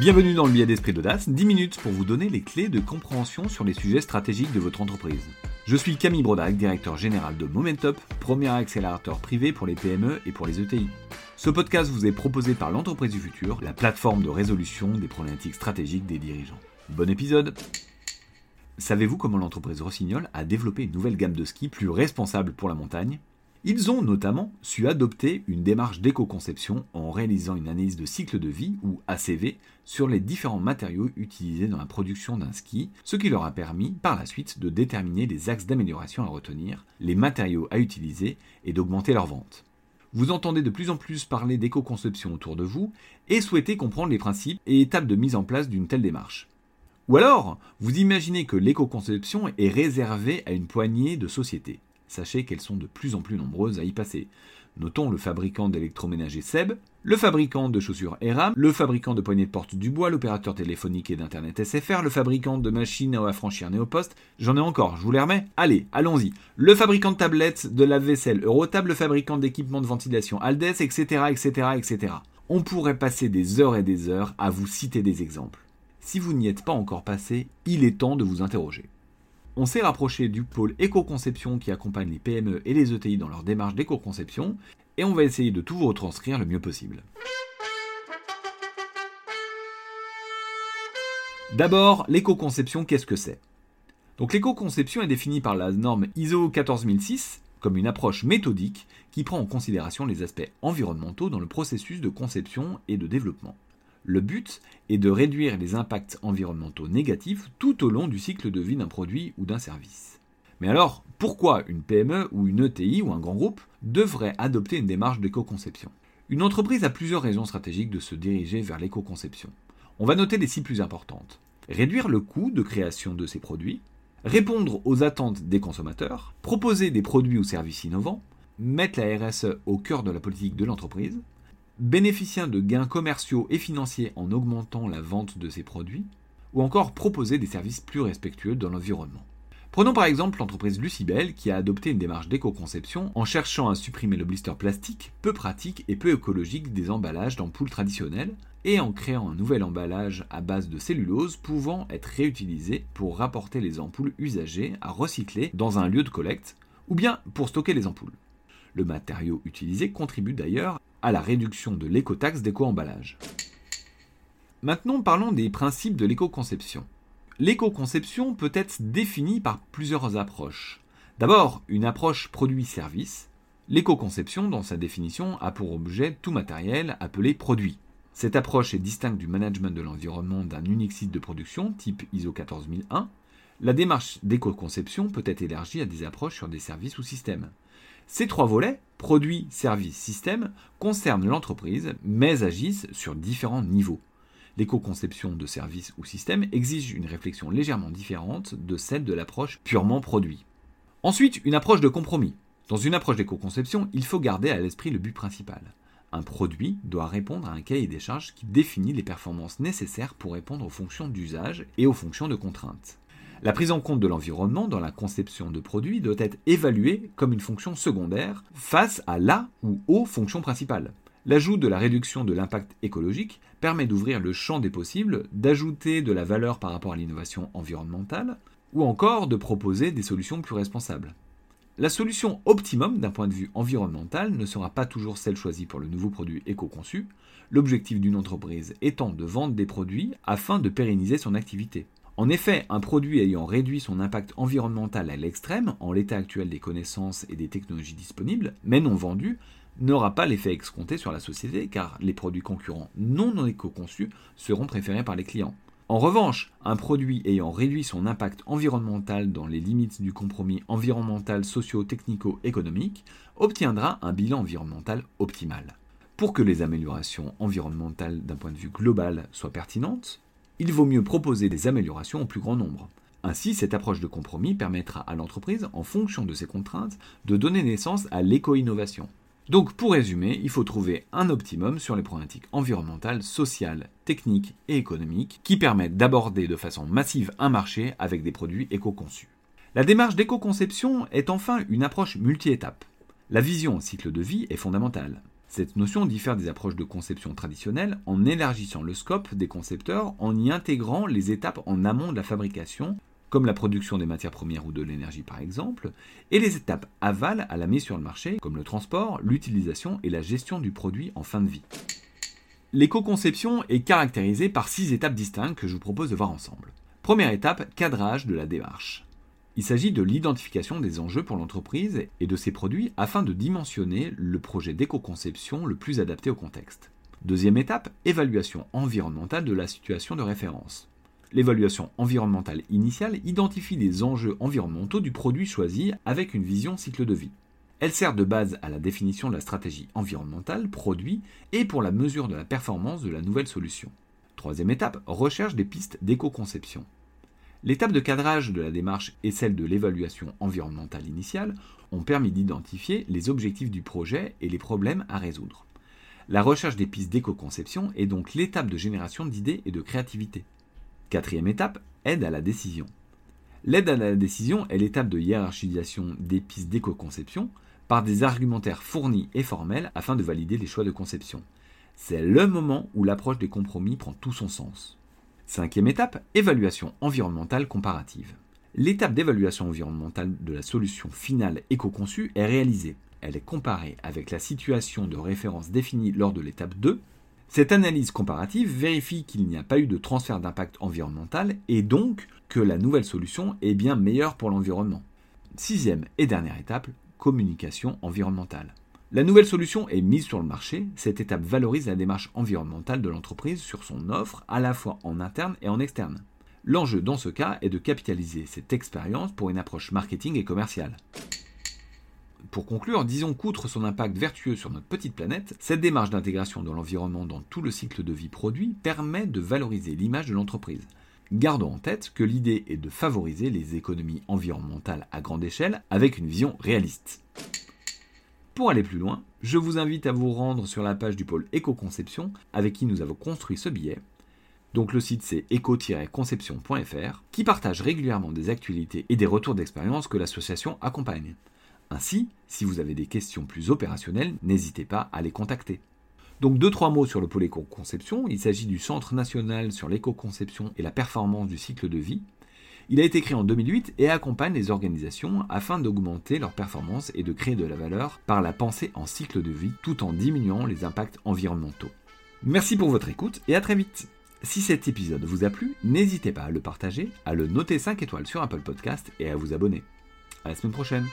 Bienvenue dans le billet d'esprit d'audace, 10 minutes pour vous donner les clés de compréhension sur les sujets stratégiques de votre entreprise. Je suis Camille Brodac, directeur général de Momentup, premier accélérateur privé pour les PME et pour les ETI. Ce podcast vous est proposé par l'entreprise du futur, la plateforme de résolution des problématiques stratégiques des dirigeants. Bon épisode Savez-vous comment l'entreprise Rossignol a développé une nouvelle gamme de skis plus responsable pour la montagne? Ils ont notamment su adopter une démarche d'éco-conception en réalisant une analyse de cycle de vie, ou ACV, sur les différents matériaux utilisés dans la production d'un ski, ce qui leur a permis par la suite de déterminer les axes d'amélioration à retenir, les matériaux à utiliser et d'augmenter leur vente. Vous entendez de plus en plus parler d'éco-conception autour de vous et souhaitez comprendre les principes et étapes de mise en place d'une telle démarche. Ou alors, vous imaginez que l'éco-conception est réservée à une poignée de sociétés sachez qu'elles sont de plus en plus nombreuses à y passer. Notons le fabricant d'électroménager Seb, le fabricant de chaussures ERAM, le fabricant de poignées de porte Dubois, l'opérateur téléphonique et d'internet SFR, le fabricant de machines à affranchir Néopost, j'en ai encore, je vous les remets Allez, allons-y. Le fabricant de tablettes, de lave-vaisselle Eurotab, le fabricant d'équipements de ventilation Aldes, etc., etc., etc. On pourrait passer des heures et des heures à vous citer des exemples. Si vous n'y êtes pas encore passé, il est temps de vous interroger on s'est rapproché du pôle éco-conception qui accompagne les PME et les ETI dans leur démarche d'éco-conception, et on va essayer de tout vous retranscrire le mieux possible. D'abord, l'éco-conception, qu'est-ce que c'est? Donc l'éco-conception est définie par la norme ISO 14006 comme une approche méthodique qui prend en considération les aspects environnementaux dans le processus de conception et de développement. Le but est de réduire les impacts environnementaux négatifs tout au long du cycle de vie d'un produit ou d'un service. Mais alors, pourquoi une PME ou une ETI ou un grand groupe devrait adopter une démarche d'éco-conception? Une entreprise a plusieurs raisons stratégiques de se diriger vers l'éco-conception. On va noter les six plus importantes. Réduire le coût de création de ses produits, répondre aux attentes des consommateurs, proposer des produits ou services innovants, mettre la RSE au cœur de la politique de l'entreprise, bénéficiant de gains commerciaux et financiers en augmentant la vente de ses produits, ou encore proposer des services plus respectueux dans l'environnement. Prenons par exemple l'entreprise Lucibel qui a adopté une démarche d'éco-conception en cherchant à supprimer le blister plastique peu pratique et peu écologique des emballages d'ampoules traditionnelles et en créant un nouvel emballage à base de cellulose pouvant être réutilisé pour rapporter les ampoules usagées à recycler dans un lieu de collecte ou bien pour stocker les ampoules. Le matériau utilisé contribue d'ailleurs à la réduction de l'écotaxe d'éco-emballage. Maintenant parlons des principes de l'éco-conception. L'éco-conception peut être définie par plusieurs approches. D'abord, une approche produit-service. L'éco-conception, dans sa définition, a pour objet tout matériel appelé produit. Cette approche est distincte du management de l'environnement d'un unique site de production, type ISO 14001. La démarche d'éco-conception peut être élargie à des approches sur des services ou systèmes. Ces trois volets, produits, services, systèmes, concernent l'entreprise, mais agissent sur différents niveaux. L'éco-conception de services ou systèmes exige une réflexion légèrement différente de celle de l'approche purement produit. Ensuite, une approche de compromis. Dans une approche d'éco-conception, il faut garder à l'esprit le but principal. Un produit doit répondre à un cahier des charges qui définit les performances nécessaires pour répondre aux fonctions d'usage et aux fonctions de contrainte. La prise en compte de l'environnement dans la conception de produits doit être évaluée comme une fonction secondaire face à la ou aux fonctions principales. L'ajout de la réduction de l'impact écologique permet d'ouvrir le champ des possibles, d'ajouter de la valeur par rapport à l'innovation environnementale, ou encore de proposer des solutions plus responsables. La solution optimum d'un point de vue environnemental ne sera pas toujours celle choisie pour le nouveau produit éco-conçu, l'objectif d'une entreprise étant de vendre des produits afin de pérenniser son activité. En effet, un produit ayant réduit son impact environnemental à l'extrême, en l'état actuel des connaissances et des technologies disponibles, mais non vendu, n'aura pas l'effet escompté sur la société car les produits concurrents non éco-conçus seront préférés par les clients. En revanche, un produit ayant réduit son impact environnemental dans les limites du compromis environnemental socio-technico-économique obtiendra un bilan environnemental optimal. Pour que les améliorations environnementales d'un point de vue global soient pertinentes, il vaut mieux proposer des améliorations au plus grand nombre. Ainsi, cette approche de compromis permettra à l'entreprise, en fonction de ses contraintes, de donner naissance à l'éco-innovation. Donc, pour résumer, il faut trouver un optimum sur les problématiques environnementales, sociales, techniques et économiques qui permettent d'aborder de façon massive un marché avec des produits éco-conçus. La démarche d'éco-conception est enfin une approche multi-étapes. La vision en cycle de vie est fondamentale. Cette notion diffère des approches de conception traditionnelles en élargissant le scope des concepteurs en y intégrant les étapes en amont de la fabrication, comme la production des matières premières ou de l'énergie par exemple, et les étapes aval à la mise sur le marché, comme le transport, l'utilisation et la gestion du produit en fin de vie. L'éco-conception est caractérisée par six étapes distinctes que je vous propose de voir ensemble. Première étape, cadrage de la démarche. Il s'agit de l'identification des enjeux pour l'entreprise et de ses produits afin de dimensionner le projet d'éco-conception le plus adapté au contexte. Deuxième étape, évaluation environnementale de la situation de référence. L'évaluation environnementale initiale identifie les enjeux environnementaux du produit choisi avec une vision cycle de vie. Elle sert de base à la définition de la stratégie environnementale produit et pour la mesure de la performance de la nouvelle solution. Troisième étape, recherche des pistes d'éco-conception. L'étape de cadrage de la démarche et celle de l'évaluation environnementale initiale ont permis d'identifier les objectifs du projet et les problèmes à résoudre. La recherche des pistes d'éco-conception est donc l'étape de génération d'idées et de créativité. Quatrième étape, aide à la décision. L'aide à la décision est l'étape de hiérarchisation des pistes d'éco-conception par des argumentaires fournis et formels afin de valider les choix de conception. C'est le moment où l'approche des compromis prend tout son sens. Cinquième étape, évaluation environnementale comparative. L'étape d'évaluation environnementale de la solution finale éco-conçue est réalisée. Elle est comparée avec la situation de référence définie lors de l'étape 2. Cette analyse comparative vérifie qu'il n'y a pas eu de transfert d'impact environnemental et donc que la nouvelle solution est bien meilleure pour l'environnement. Sixième et dernière étape, communication environnementale. La nouvelle solution est mise sur le marché. Cette étape valorise la démarche environnementale de l'entreprise sur son offre, à la fois en interne et en externe. L'enjeu dans ce cas est de capitaliser cette expérience pour une approche marketing et commerciale. Pour conclure, disons qu'outre son impact vertueux sur notre petite planète, cette démarche d'intégration de l'environnement dans tout le cycle de vie produit permet de valoriser l'image de l'entreprise. Gardons en tête que l'idée est de favoriser les économies environnementales à grande échelle avec une vision réaliste. Pour aller plus loin, je vous invite à vous rendre sur la page du pôle Éco-Conception avec qui nous avons construit ce billet. Donc le site c'est éco-conception.fr qui partage régulièrement des actualités et des retours d'expérience que l'association accompagne. Ainsi, si vous avez des questions plus opérationnelles, n'hésitez pas à les contacter. Donc deux trois mots sur le pôle éco-conception. Il s'agit du Centre national sur l'éco-conception et la performance du cycle de vie. Il a été créé en 2008 et accompagne les organisations afin d'augmenter leur performance et de créer de la valeur par la pensée en cycle de vie tout en diminuant les impacts environnementaux. Merci pour votre écoute et à très vite. Si cet épisode vous a plu, n'hésitez pas à le partager, à le noter 5 étoiles sur Apple Podcast et à vous abonner. À la semaine prochaine.